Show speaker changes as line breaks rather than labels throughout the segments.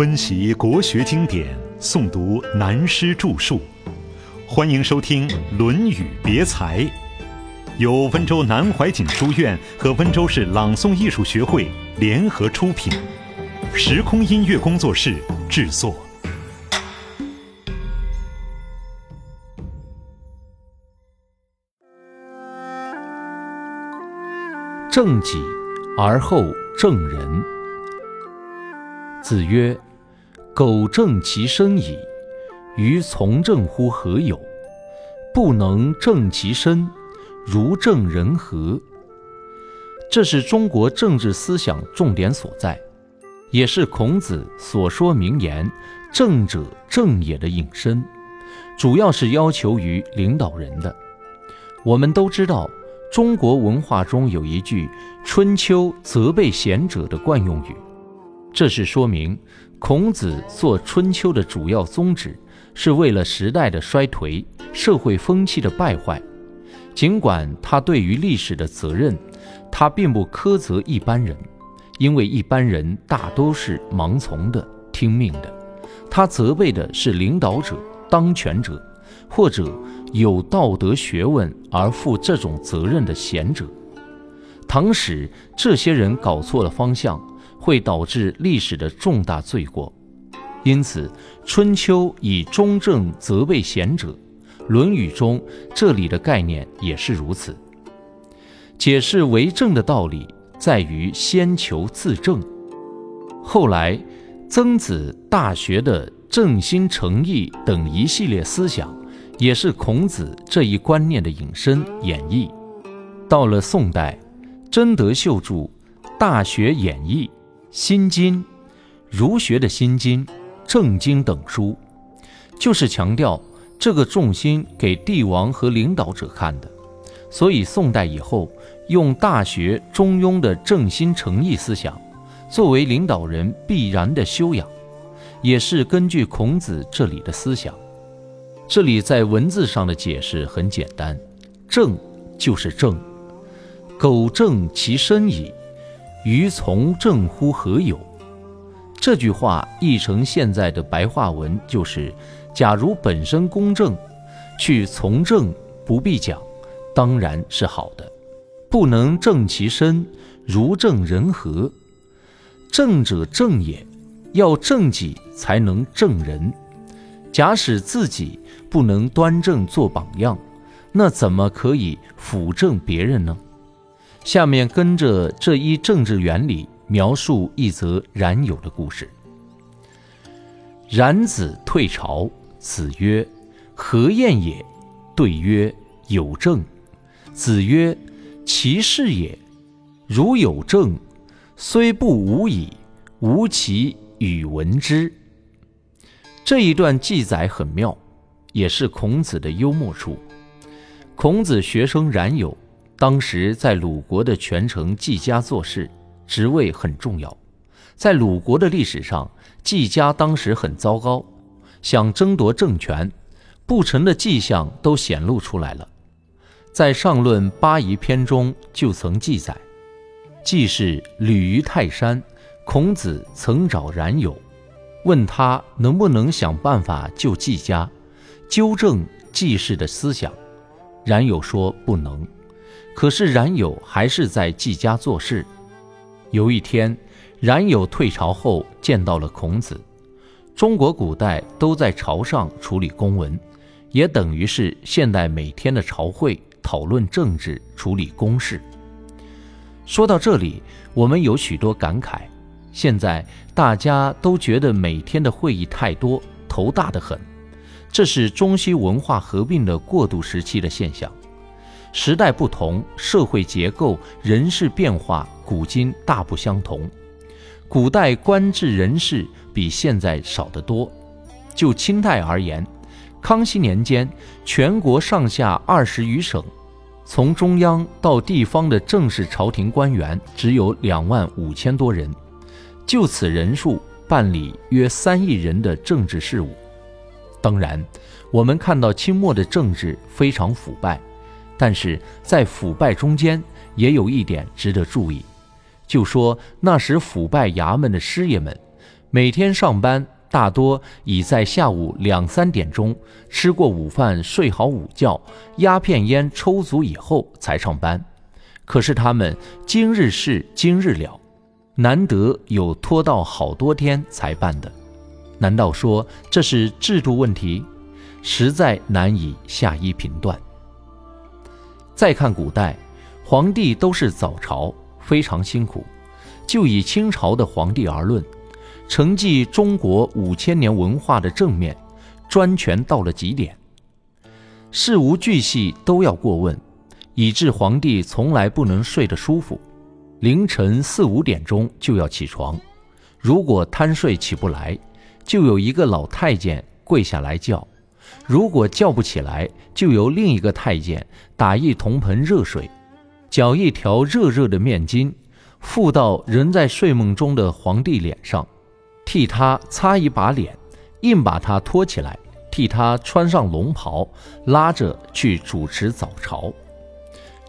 温习国学经典，诵读南师著述，欢迎收听《论语别裁》，由温州南怀瑾书院和温州市朗诵艺术学会联合出品，时空音乐工作室制作。
正己而后正人。子曰：“苟正其身矣，于从政乎何有？不能正其身，如正人何？”这是中国政治思想重点所在，也是孔子所说名言“正者正也”的引申，主要是要求于领导人的。我们都知道。中国文化中有一句“春秋责备贤者”的惯用语，这是说明孔子做《春秋》的主要宗旨是为了时代的衰颓、社会风气的败坏。尽管他对于历史的责任，他并不苛责一般人，因为一般人大都是盲从的、听命的。他责备的是领导者、当权者。或者有道德学问而负这种责任的贤者，倘使这些人搞错了方向，会导致历史的重大罪过。因此，《春秋》以中正责备贤者，《论语》中这里的概念也是如此。解释为政的道理在于先求自正。后来，曾子《大学》的正心诚意等一系列思想。也是孔子这一观念的引申演绎。到了宋代，真德秀著《大学演义》《心经》，儒学的心经、正经等书，就是强调这个重心给帝王和领导者看的。所以宋代以后，用《大学》《中庸》的正心诚意思想，作为领导人必然的修养，也是根据孔子这里的思想。这里在文字上的解释很简单，正就是正，苟正其身矣，于从政乎何有？这句话译成现在的白话文就是：假如本身公正，去从政不必讲，当然是好的；不能正其身，如正人和？正者正也，要正己才能正人。假使自己不能端正做榜样，那怎么可以辅正别人呢？下面跟着这一政治原理，描述一则冉有的故事。冉子退朝，子曰：“何晏也？”对曰：“有政。”子曰：“其事也。如有政，虽不无矣，吾其与闻之。”这一段记载很妙，也是孔子的幽默处。孔子学生冉有，当时在鲁国的权臣季家做事，职位很重要。在鲁国的历史上，季家当时很糟糕，想争夺政权，不成的迹象都显露出来了。在上论八仪篇中就曾记载，季氏旅于泰山，孔子曾找冉有。问他能不能想办法救季家，纠正季氏的思想。冉有说不能，可是冉有还是在季家做事。有一天，冉有退朝后见到了孔子。中国古代都在朝上处理公文，也等于是现代每天的朝会讨论政治、处理公事。说到这里，我们有许多感慨。现在大家都觉得每天的会议太多，头大得很，这是中西文化合并的过渡时期的现象。时代不同，社会结构、人事变化，古今大不相同。古代官制人事比现在少得多。就清代而言，康熙年间，全国上下二十余省，从中央到地方的正式朝廷官员只有两万五千多人。就此人数办理约三亿人的政治事务。当然，我们看到清末的政治非常腐败，但是在腐败中间也有一点值得注意，就说那时腐败衙门的师爷们，每天上班大多已在下午两三点钟吃过午饭、睡好午觉、鸦片烟抽足以后才上班。可是他们今日事今日了，难得有拖到好多天才办的。难道说这是制度问题？实在难以下一评断。再看古代，皇帝都是早朝，非常辛苦。就以清朝的皇帝而论，承继中国五千年文化的正面，专权到了极点，事无巨细都要过问，以致皇帝从来不能睡得舒服。凌晨四五点钟就要起床，如果贪睡起不来，就有一个老太监跪下来叫。如果叫不起来，就由另一个太监打一铜盆热水，搅一条热热的面巾，附到仍在睡梦中的皇帝脸上，替他擦一把脸，硬把他拖起来，替他穿上龙袍，拉着去主持早朝。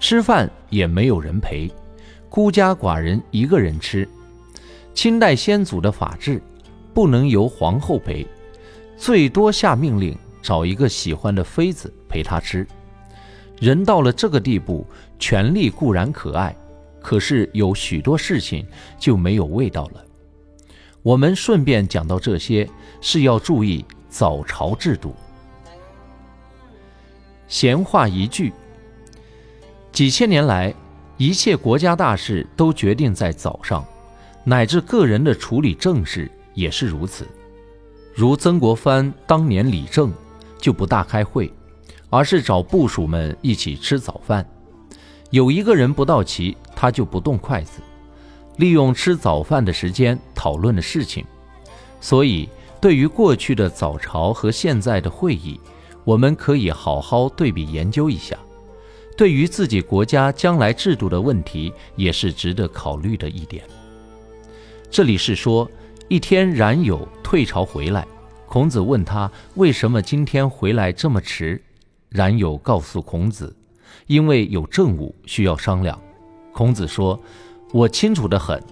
吃饭也没有人陪，孤家寡人一个人吃。清代先祖的法制，不能由皇后陪，最多下命令。找一个喜欢的妃子陪他吃，人到了这个地步，权力固然可爱，可是有许多事情就没有味道了。我们顺便讲到这些，是要注意早朝制度。闲话一句，几千年来，一切国家大事都决定在早上，乃至个人的处理政事也是如此。如曾国藩当年理政。就不大开会，而是找部属们一起吃早饭。有一个人不到齐，他就不动筷子，利用吃早饭的时间讨论的事情。所以，对于过去的早朝和现在的会议，我们可以好好对比研究一下。对于自己国家将来制度的问题，也是值得考虑的一点。这里是说，一天冉有退朝回来。孔子问他为什么今天回来这么迟，冉有告诉孔子，因为有政务需要商量。孔子说：“我清楚得很，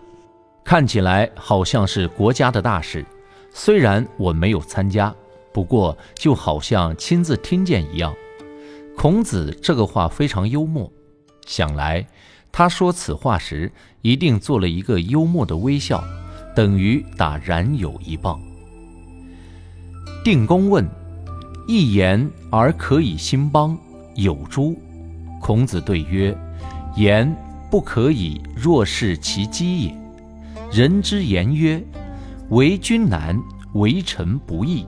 看起来好像是国家的大事，虽然我没有参加，不过就好像亲自听见一样。”孔子这个话非常幽默，想来他说此话时一定做了一个幽默的微笑，等于打冉有一棒。定公问：“一言而可以兴邦，有诸？”孔子对曰：“言不可以，若是其机也。人之言曰：‘为君难，为臣不易。’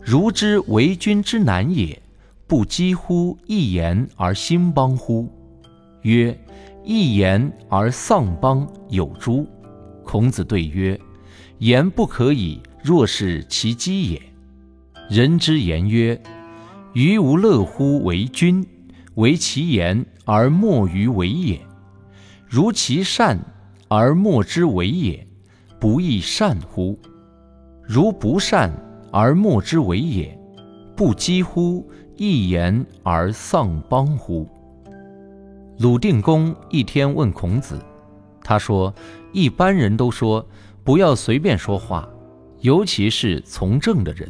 如之为君之难也，不几乎一言而兴邦乎？”曰：“一言而丧邦，有诸？”孔子对曰：“言不可以，若是其机也。”人之言曰：“于无乐乎为君？为其言而莫于为也。如其善而莫之为也，不亦善乎？如不善而莫之为也，不几乎一言而丧邦乎？”鲁定公一天问孔子，他说：“一般人都说不要随便说话，尤其是从政的人。”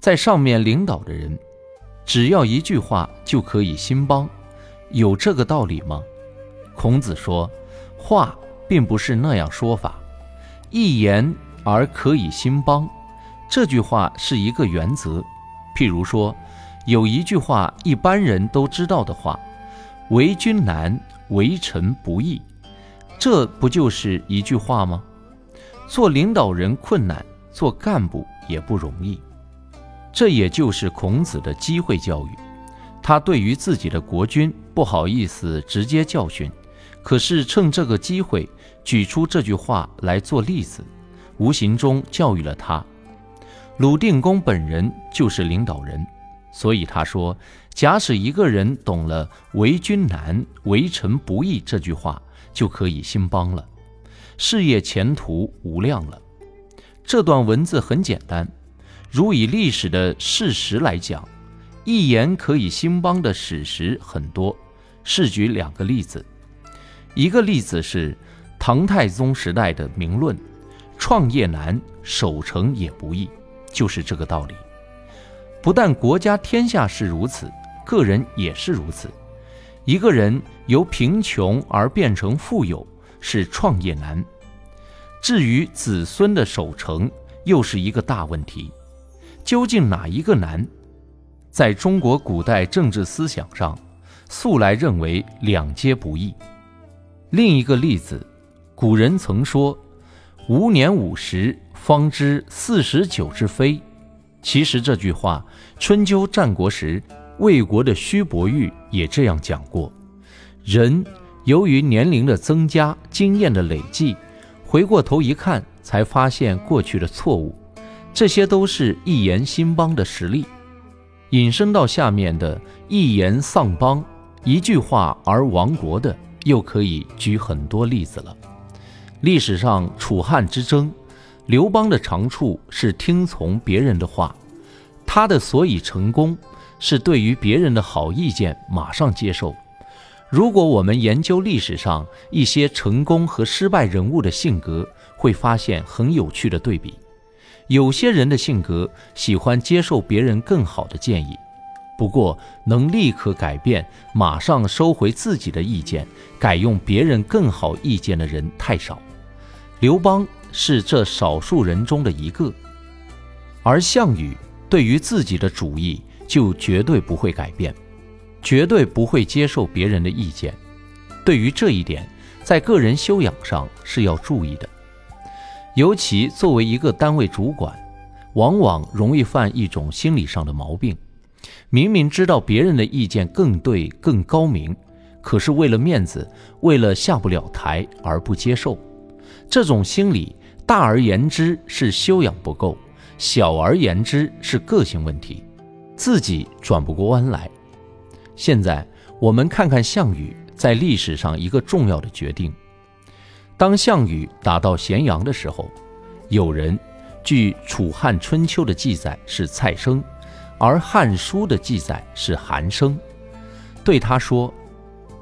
在上面领导的人，只要一句话就可以兴邦，有这个道理吗？孔子说，话并不是那样说法。一言而可以兴邦，这句话是一个原则。譬如说，有一句话一般人都知道的话：“为君难，为臣不易。”这不就是一句话吗？做领导人困难，做干部也不容易。这也就是孔子的机会教育，他对于自己的国君不好意思直接教训，可是趁这个机会举出这句话来做例子，无形中教育了他。鲁定公本人就是领导人，所以他说：假使一个人懂了“为君难，为臣不易”这句话，就可以兴邦了，事业前途无量了。这段文字很简单。如以历史的事实来讲，一言可以兴邦的史实很多。试举两个例子，一个例子是唐太宗时代的《明论》，创业难，守成也不易，就是这个道理。不但国家天下是如此，个人也是如此。一个人由贫穷而变成富有，是创业难；至于子孙的守成，又是一个大问题。究竟哪一个难？在中国古代政治思想上，素来认为两皆不易。另一个例子，古人曾说：“吾年五十，方知四十九之非。”其实这句话，春秋战国时魏国的胥伯玉也这样讲过。人由于年龄的增加、经验的累计，回过头一看，才发现过去的错误。这些都是一言兴邦的实例。引申到下面的一言丧邦，一句话而亡国的，又可以举很多例子了。历史上楚汉之争，刘邦的长处是听从别人的话，他的所以成功，是对于别人的好意见马上接受。如果我们研究历史上一些成功和失败人物的性格，会发现很有趣的对比。有些人的性格喜欢接受别人更好的建议，不过能立刻改变、马上收回自己的意见、改用别人更好意见的人太少。刘邦是这少数人中的一个，而项羽对于自己的主意就绝对不会改变，绝对不会接受别人的意见。对于这一点，在个人修养上是要注意的。尤其作为一个单位主管，往往容易犯一种心理上的毛病：明明知道别人的意见更对、更高明，可是为了面子，为了下不了台而不接受。这种心理，大而言之是修养不够，小而言之是个性问题，自己转不过弯来。现在我们看看项羽在历史上一个重要的决定。当项羽打到咸阳的时候，有人据《楚汉春秋》的记载是蔡生，而《汉书》的记载是韩生，对他说：“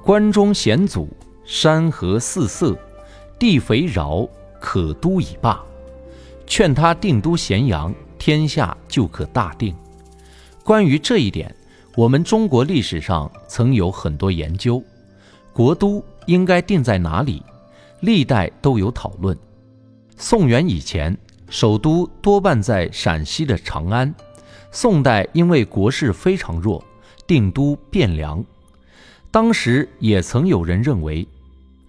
关中险阻，山河四色，地肥饶，可都已罢。”劝他定都咸阳，天下就可大定。关于这一点，我们中国历史上曾有很多研究，国都应该定在哪里？历代都有讨论。宋元以前，首都多半在陕西的长安；宋代因为国势非常弱，定都汴梁。当时也曾有人认为，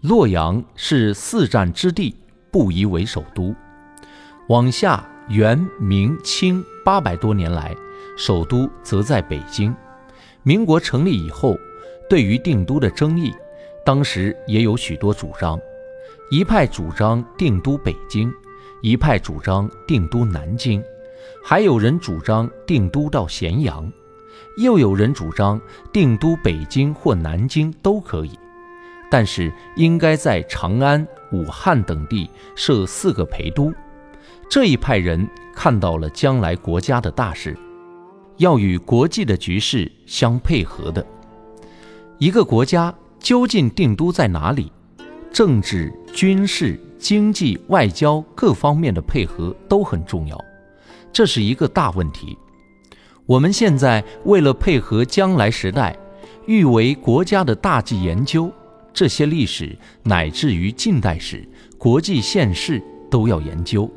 洛阳是四战之地，不宜为首都。往下，元、明、清八百多年来，首都则在北京。民国成立以后，对于定都的争议，当时也有许多主张。一派主张定都北京，一派主张定都南京，还有人主张定都到咸阳，又有人主张定都北京或南京都可以，但是应该在长安、武汉等地设四个陪都。这一派人看到了将来国家的大事，要与国际的局势相配合的。一个国家究竟定都在哪里？政治、军事、经济、外交各方面的配合都很重要，这是一个大问题。我们现在为了配合将来时代，欲为国家的大计研究，这些历史乃至于近代史、国际现势都要研究，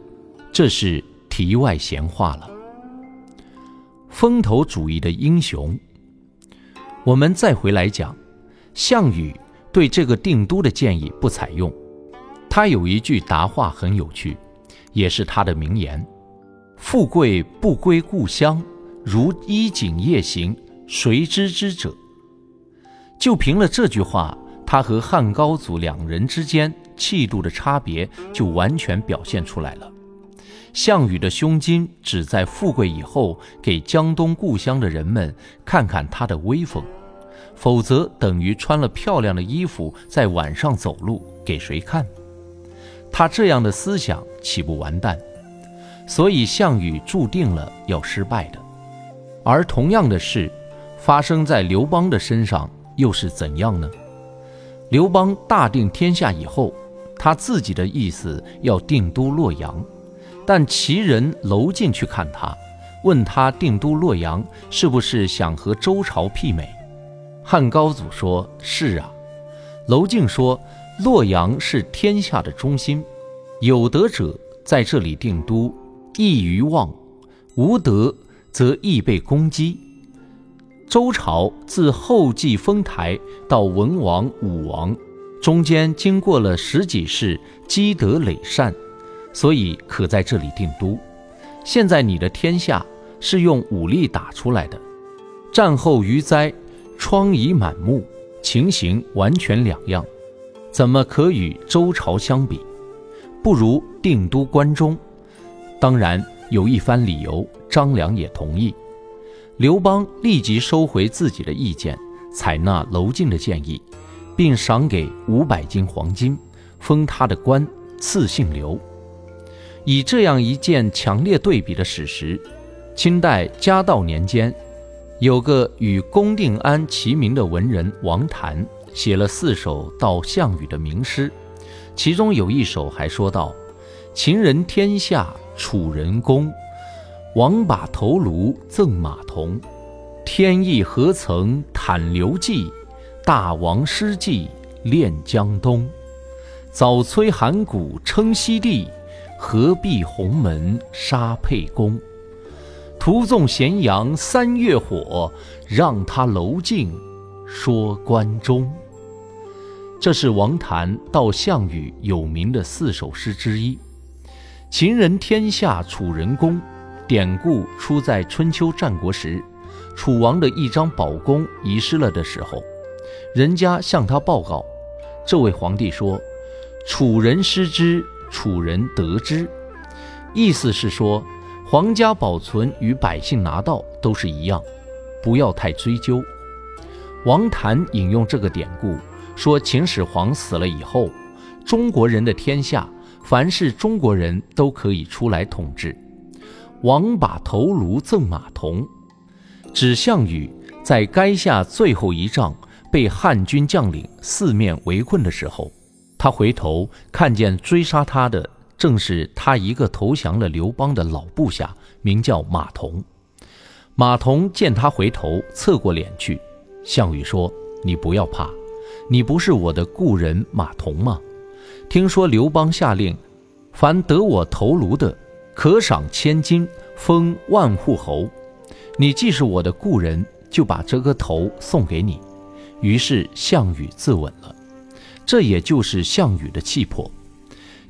这是题外闲话了。风头主义的英雄，我们再回来讲，项羽。对这个定都的建议不采用，他有一句答话很有趣，也是他的名言：“富贵不归故乡，如衣锦夜行，谁知之者？”就凭了这句话，他和汉高祖两人之间气度的差别就完全表现出来了。项羽的胸襟只在富贵以后，给江东故乡的人们看看他的威风。否则等于穿了漂亮的衣服在晚上走路，给谁看？他这样的思想岂不完蛋？所以项羽注定了要失败的。而同样的事发生在刘邦的身上，又是怎样呢？刘邦大定天下以后，他自己的意思要定都洛阳，但齐人娄敬去看他，问他定都洛阳是不是想和周朝媲美？汉高祖说是啊。娄敬说洛阳是天下的中心，有德者在这里定都，易于望；无德则易被攻击。周朝自后继封台到文王、武王。中间经过了十几世积德累善，所以可在这里定都。现在你的天下是用武力打出来的，战后余灾，疮痍满目，情形完全两样，怎么可与周朝相比？不如定都关中。当然有一番理由，张良也同意。刘邦立即收回自己的意见，采纳娄敬的建议。并赏给五百斤黄金，封他的官，赐姓刘。以这样一件强烈对比的史实，清代嘉道年间，有个与龚定安齐名的文人王谭，写了四首悼项羽的名诗，其中有一首还说道：“秦人天下楚人公，王把头颅赠马童，天意何曾袒刘季。”大王失计恋江东，早摧函谷称西地，何必鸿门杀沛公？徒纵咸阳三月火，让他娄敬说关中。这是王谭到项羽有名的四首诗之一。秦人天下楚人公，典故出在春秋战国时，楚王的一张宝弓遗失了的时候。人家向他报告，这位皇帝说：“楚人失之，楚人得之。”意思是说，皇家保存与百姓拿到都是一样，不要太追究。王谭引用这个典故，说秦始皇死了以后，中国人的天下，凡是中国人都可以出来统治。王把头颅赠马童，指项羽在垓下最后一仗。被汉军将领四面围困的时候，他回头看见追杀他的正是他一个投降了刘邦的老部下，名叫马童。马童见他回头，侧过脸去。项羽说：“你不要怕，你不是我的故人马童吗？听说刘邦下令，凡得我头颅的，可赏千金，封万户侯。你既是我的故人，就把这个头送给你。”于是项羽自刎了，这也就是项羽的气魄。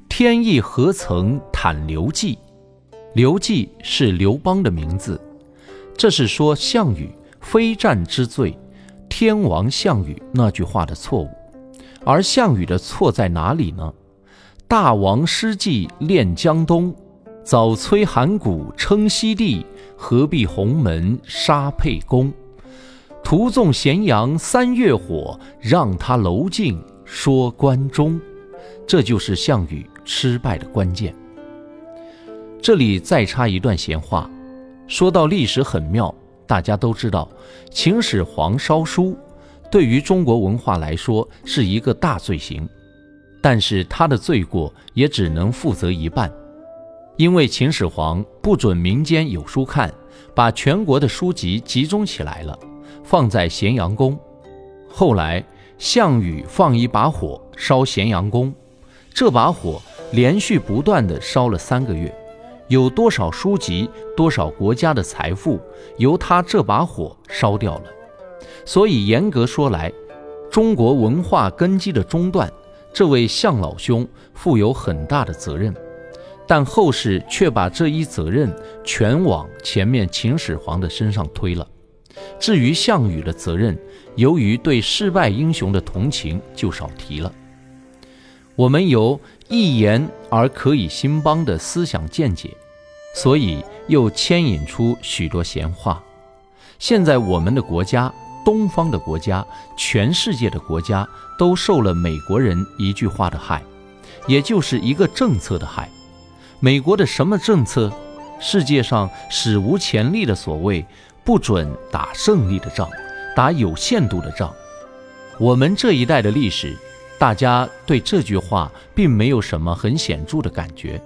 天意何曾袒刘季？刘季是刘邦的名字，这是说项羽非战之罪，天王项羽那句话的错误。而项羽的错在哪里呢？大王失计恋江东，早摧函谷称西地，何必鸿门杀沛公？徒纵咸阳三月火，让他娄敬说关中，这就是项羽失败的关键。这里再插一段闲话，说到历史很妙，大家都知道，秦始皇烧书，对于中国文化来说是一个大罪行，但是他的罪过也只能负责一半，因为秦始皇不准民间有书看，把全国的书籍集中起来了。放在咸阳宫，后来项羽放一把火烧咸阳宫，这把火连续不断的烧了三个月，有多少书籍、多少国家的财富由他这把火烧掉了。所以严格说来，中国文化根基的中断，这位项老兄负有很大的责任，但后世却把这一责任全往前面秦始皇的身上推了。至于项羽的责任，由于对失败英雄的同情，就少提了。我们由一言而可以兴邦的思想见解，所以又牵引出许多闲话。现在我们的国家，东方的国家，全世界的国家，都受了美国人一句话的害，也就是一个政策的害。美国的什么政策？世界上史无前例的所谓。不准打胜利的仗，打有限度的仗。我们这一代的历史，大家对这句话并没有什么很显著的感觉。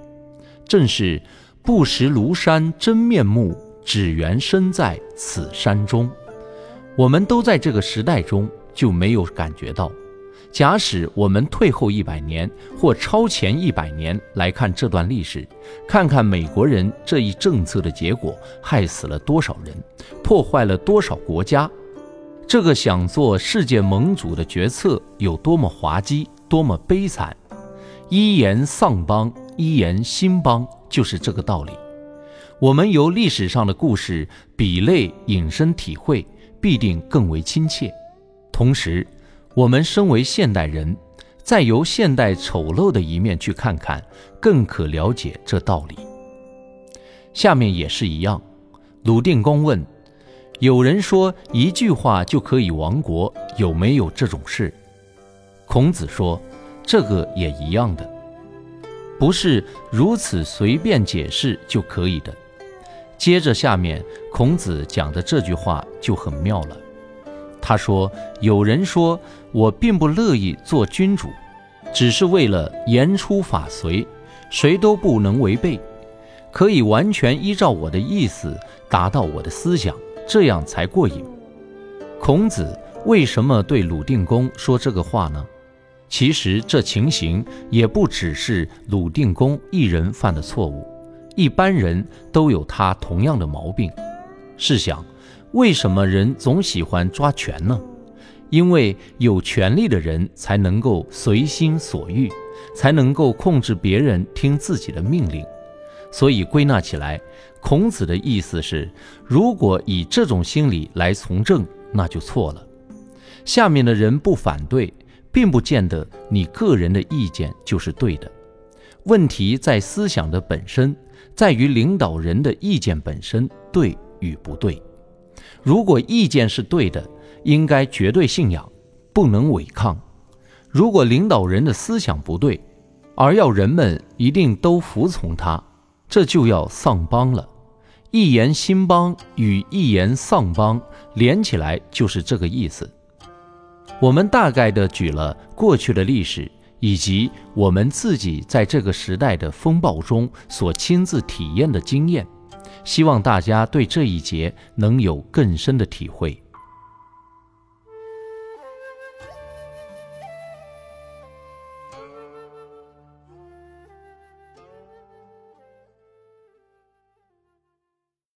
正是“不识庐山真面目，只缘身在此山中”。我们都在这个时代中，就没有感觉到。假使我们退后一百年或超前一百年来看这段历史，看看美国人这一政策的结果，害死了多少人，破坏了多少国家，这个想做世界盟主的决策有多么滑稽，多么悲惨。一言丧邦，一言兴邦，就是这个道理。我们由历史上的故事比类引申体会，必定更为亲切。同时，我们身为现代人，再由现代丑陋的一面去看看，更可了解这道理。下面也是一样。鲁定公问：“有人说一句话就可以亡国，有没有这种事？”孔子说：“这个也一样的，不是如此随便解释就可以的。”接着下面孔子讲的这句话就很妙了。他说：“有人说我并不乐意做君主，只是为了言出法随，谁都不能违背，可以完全依照我的意思达到我的思想，这样才过瘾。”孔子为什么对鲁定公说这个话呢？其实这情形也不只是鲁定公一人犯的错误，一般人都有他同样的毛病。试想。为什么人总喜欢抓权呢？因为有权力的人才能够随心所欲，才能够控制别人听自己的命令。所以归纳起来，孔子的意思是：如果以这种心理来从政，那就错了。下面的人不反对，并不见得你个人的意见就是对的。问题在思想的本身，在于领导人的意见本身对与不对。如果意见是对的，应该绝对信仰，不能违抗；如果领导人的思想不对，而要人们一定都服从他，这就要丧邦了。一言兴邦与一言丧邦连起来就是这个意思。我们大概的举了过去的历史，以及我们自己在这个时代的风暴中所亲自体验的经验。希望大家对这一节能有更深的体会。